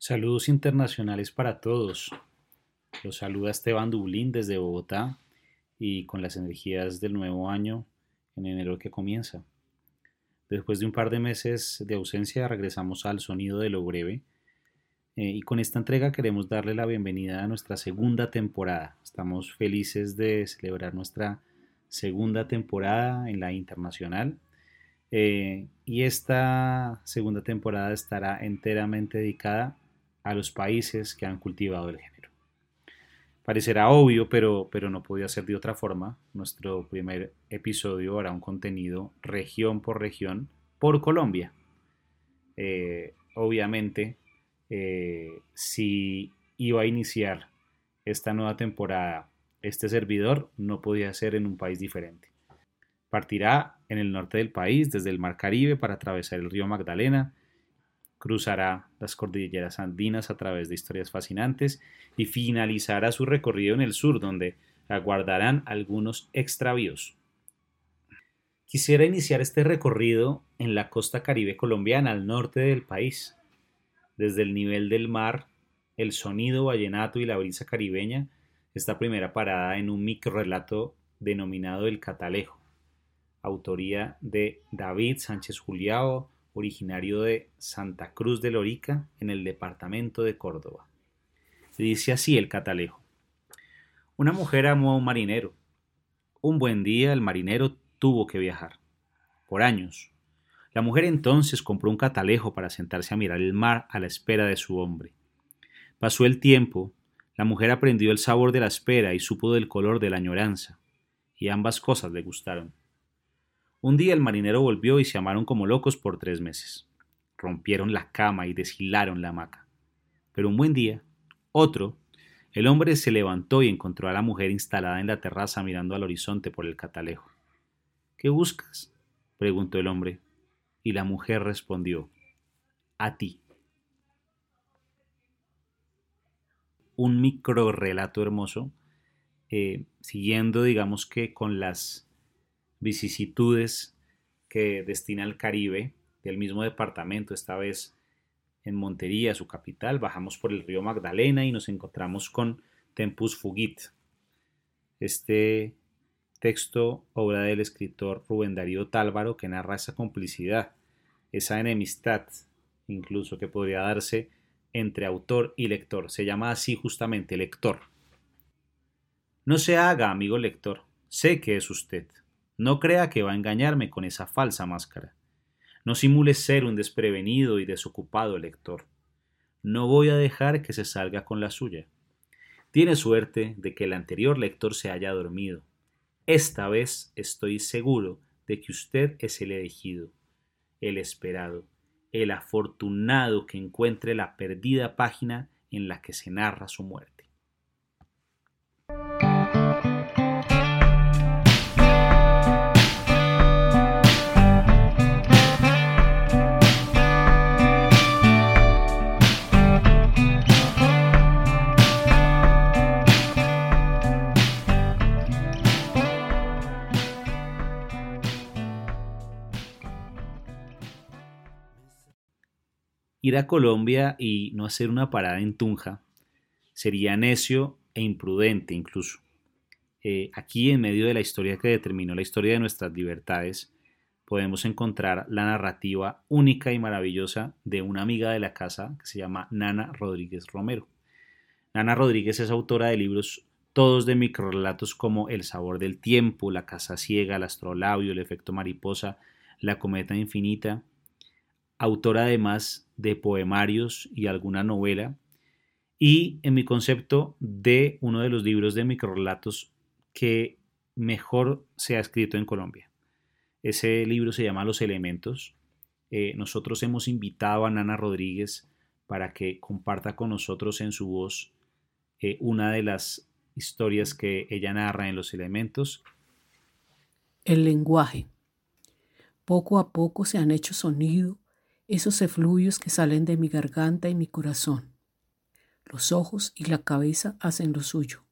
Saludos internacionales para todos. Los saluda Esteban Dublín desde Bogotá y con las energías del nuevo año en enero que comienza. Después de un par de meses de ausencia regresamos al sonido de lo breve eh, y con esta entrega queremos darle la bienvenida a nuestra segunda temporada. Estamos felices de celebrar nuestra segunda temporada en la internacional eh, y esta segunda temporada estará enteramente dedicada a los países que han cultivado el género. Parecerá obvio, pero, pero no podía ser de otra forma. Nuestro primer episodio hará un contenido región por región por Colombia. Eh, obviamente, eh, si iba a iniciar esta nueva temporada, este servidor no podía ser en un país diferente. Partirá en el norte del país, desde el Mar Caribe, para atravesar el río Magdalena, cruzará las cordilleras andinas a través de historias fascinantes y finalizará su recorrido en el sur, donde aguardarán algunos extravíos. Quisiera iniciar este recorrido en la costa caribe colombiana, al norte del país. Desde el nivel del mar, el sonido vallenato y la brisa caribeña, esta primera parada en un microrelato denominado El Catalejo, autoría de David Sánchez Juliao, originario de Santa Cruz de Lorica, en el departamento de Córdoba. Dice así el catalejo. Una mujer amó a un marinero. Un buen día el marinero tuvo que viajar. Por años. La mujer entonces compró un catalejo para sentarse a mirar el mar a la espera de su hombre. Pasó el tiempo, la mujer aprendió el sabor de la espera y supo del color de la añoranza, y ambas cosas le gustaron. Un día el marinero volvió y se amaron como locos por tres meses. Rompieron la cama y deshilaron la hamaca. Pero un buen día, otro, el hombre se levantó y encontró a la mujer instalada en la terraza mirando al horizonte por el catalejo. ¿Qué buscas? preguntó el hombre, y la mujer respondió, a ti. Un micro relato hermoso, eh, siguiendo, digamos que con las vicisitudes que destina al Caribe del mismo departamento, esta vez en Montería, su capital, bajamos por el río Magdalena y nos encontramos con Tempus Fugit. Este texto, obra del escritor Rubén Darío Tálvaro, que narra esa complicidad, esa enemistad, incluso que podría darse entre autor y lector. Se llama así justamente lector. No se haga, amigo lector, sé que es usted. No crea que va a engañarme con esa falsa máscara. No simule ser un desprevenido y desocupado lector. No voy a dejar que se salga con la suya. Tiene suerte de que el anterior lector se haya dormido. Esta vez estoy seguro de que usted es el elegido, el esperado, el afortunado que encuentre la perdida página en la que se narra su muerte. Ir a Colombia y no hacer una parada en Tunja sería necio e imprudente incluso. Eh, aquí, en medio de la historia que determinó la historia de nuestras libertades, podemos encontrar la narrativa única y maravillosa de una amiga de la casa que se llama Nana Rodríguez Romero. Nana Rodríguez es autora de libros todos de microrelatos como El sabor del tiempo, La casa ciega, El astrolabio, El efecto mariposa, La cometa infinita, autora además de poemarios y alguna novela, y en mi concepto de uno de los libros de microrelatos que mejor se ha escrito en Colombia. Ese libro se llama Los Elementos. Eh, nosotros hemos invitado a Nana Rodríguez para que comparta con nosotros en su voz eh, una de las historias que ella narra en Los Elementos. El lenguaje. Poco a poco se han hecho sonido esos efluvios que salen de mi garganta y mi corazón. Los ojos y la cabeza hacen lo suyo.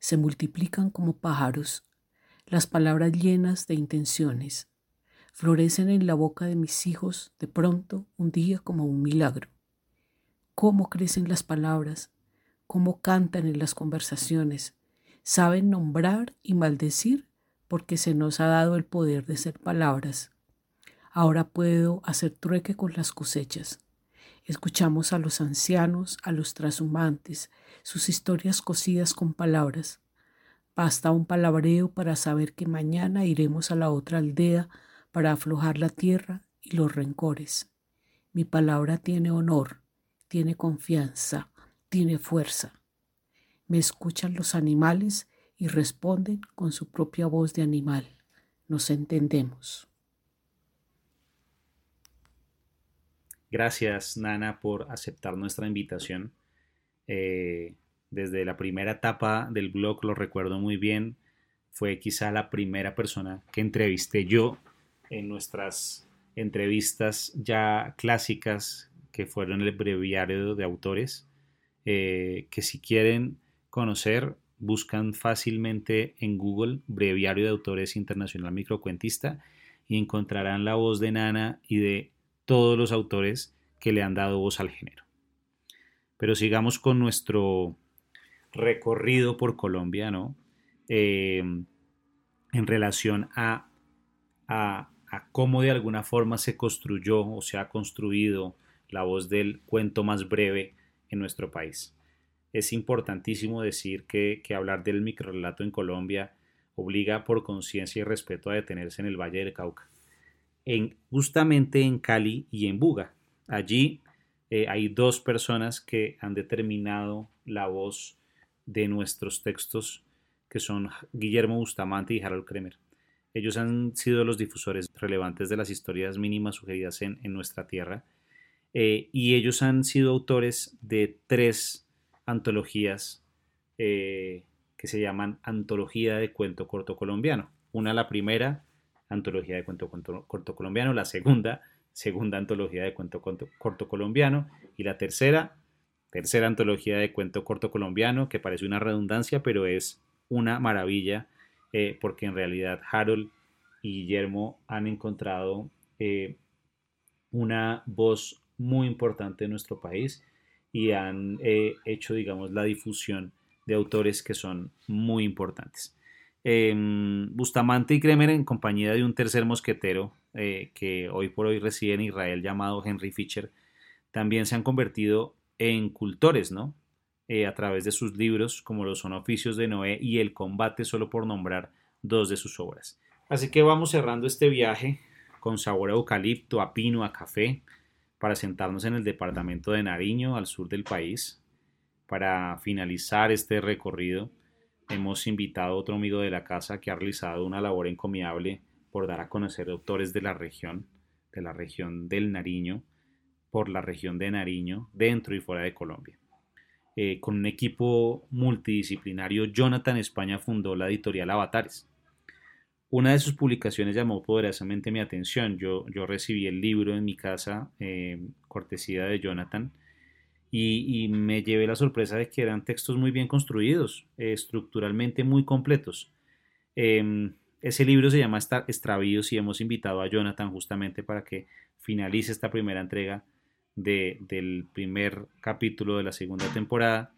Se multiplican como pájaros, las palabras llenas de intenciones. Florecen en la boca de mis hijos de pronto, un día como un milagro. cómo crecen las palabras, cómo cantan en las conversaciones. Saben nombrar y maldecir porque se nos ha dado el poder de ser palabras. Ahora puedo hacer trueque con las cosechas. Escuchamos a los ancianos, a los trashumantes, sus historias cosidas con palabras. Basta un palabreo para saber que mañana iremos a la otra aldea para aflojar la tierra y los rencores. Mi palabra tiene honor, tiene confianza, tiene fuerza. Me escuchan los animales y responden con su propia voz de animal. Nos entendemos. Gracias, Nana, por aceptar nuestra invitación. Eh, desde la primera etapa del blog, lo recuerdo muy bien, fue quizá la primera persona que entrevisté yo en nuestras entrevistas ya clásicas que fueron el breviario de autores, eh, que si quieren conocer, buscan fácilmente en Google Breviario de Autores Internacional Microcuentista y encontrarán la voz de Nana y de todos los autores que le han dado voz al género. Pero sigamos con nuestro recorrido por Colombia, ¿no? Eh, en relación a, cómo de alguna forma se construyó o se ha construido la voz del cuento más breve en nuestro país. Es importantísimo decir que, que hablar del microrelato en Colombia obliga por conciencia y respeto a detenerse en el Valle del Cauca justamente en Cali y en Buga. Allí eh, hay dos personas que han determinado la voz de nuestros textos, que son Guillermo Bustamante y Harold Kremer. Ellos han sido los difusores relevantes de las historias mínimas sugeridas en, nuestra tierra eh, y ellos han sido autores de tres antologías eh, que se llaman Antología de Cuento Corto Colombiano. Una, la primera, antología de cuento, corto colombiano, la segunda, segunda antología de cuento, corto colombiano y la tercera, tercera antología de cuento corto colombiano, que parece una redundancia, pero es una maravilla eh, porque en realidad Harold y Guillermo han encontrado eh, una voz muy importante en nuestro país y han eh, hecho, digamos, la difusión de autores que son muy importantes. Em, Bustamante y Kremer en compañía de un tercer mosquetero eh, que hoy por hoy reside en Israel llamado Henry Fisher, también se han convertido en cultores, ¿no? Eh, a través de sus libros como lo son Oficios de Noé y El Combate, solo por nombrar dos de sus obras. Así que vamos cerrando este viaje con sabor a eucalipto, a pino, a café, para sentarnos en el departamento de Nariño, al sur del país, para finalizar este recorrido hemos invitado a otro amigo de la casa que ha realizado una labor encomiable por dar a conocer autores de la región, de la región del Nariño, por la región de Nariño, dentro y fuera de Colombia. Eh, con un equipo multidisciplinario, Jonathan España fundó la editorial Avatares. Una de sus publicaciones llamó poderosamente mi atención. Yo, yo recibí el libro en mi casa, eh, cortesía de Jonathan, y, me llevé la sorpresa de que eran textos muy bien construidos, estructuralmente muy completos. Em, ese libro se llama Extravíos y hemos invitado a Jonathan justamente para que finalice esta primera entrega del primer capítulo de la segunda temporada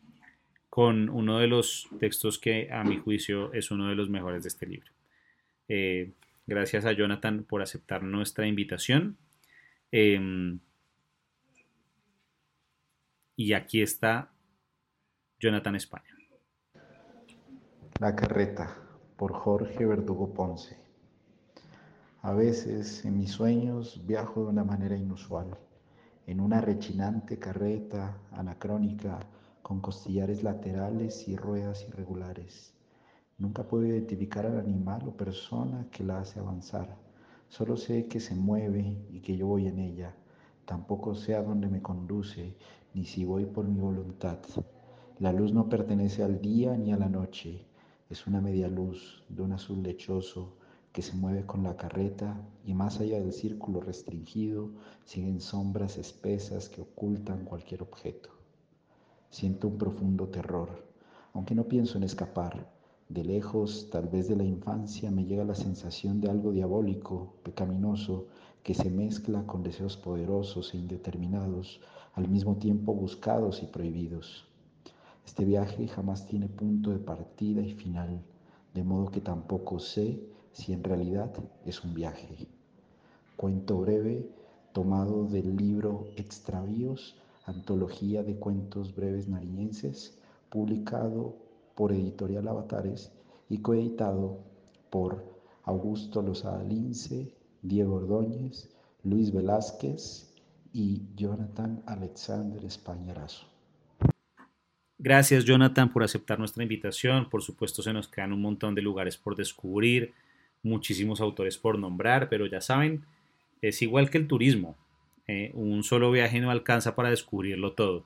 con uno de los textos que a mi juicio es uno de los mejores de este libro. Eh, gracias a Jonathan por aceptar nuestra invitación. Em, y aquí está Jonathan España. La carreta, por Jorge Verdugo Ponce. A veces en mis sueños viajo de una manera inusual, en una rechinante carreta anacrónica con costillares laterales y ruedas irregulares. Nunca puedo identificar al animal o persona que la hace avanzar. Solo sé que se mueve y que yo voy en ella. Tampoco sé a dónde me conduce ni si voy por mi voluntad. La luz no pertenece al día ni a la noche, es una media luz de un azul lechoso que se mueve con la carreta y más allá del círculo restringido siguen sombras espesas que ocultan cualquier objeto. Siento un profundo terror, aunque no pienso en escapar. De lejos, tal vez de la infancia, me llega la sensación de algo diabólico, pecaminoso, que se mezcla con deseos poderosos e indeterminados, al mismo tiempo buscados y prohibidos. Este viaje jamás tiene punto de partida y final, de modo que tampoco sé si en realidad es un viaje. Cuento breve tomado del libro Extravíos, antología de cuentos breves nariñenses, publicado por Editorial Avatares y coeditado por Augusto Lozada Lince, Diego Ordóñez, Luis Velázquez y Jonathan Alexander Españarazo. Gracias Jonathan por aceptar nuestra invitación. Por supuesto se nos quedan un montón de lugares por descubrir, muchísimos autores por nombrar, pero ya saben, es igual que el turismo. Eh, un solo viaje no alcanza para descubrirlo todo.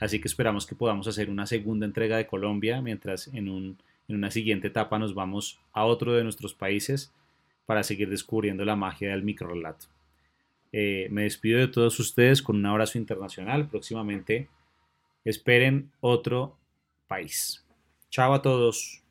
Así que esperamos que podamos hacer una segunda entrega de Colombia, mientras en, un, en una siguiente etapa nos vamos a otro de nuestros países para seguir descubriendo la magia del microrelato. Eh, me despido de todos ustedes con un abrazo internacional. Próximamente esperen otro país. Chao a todos.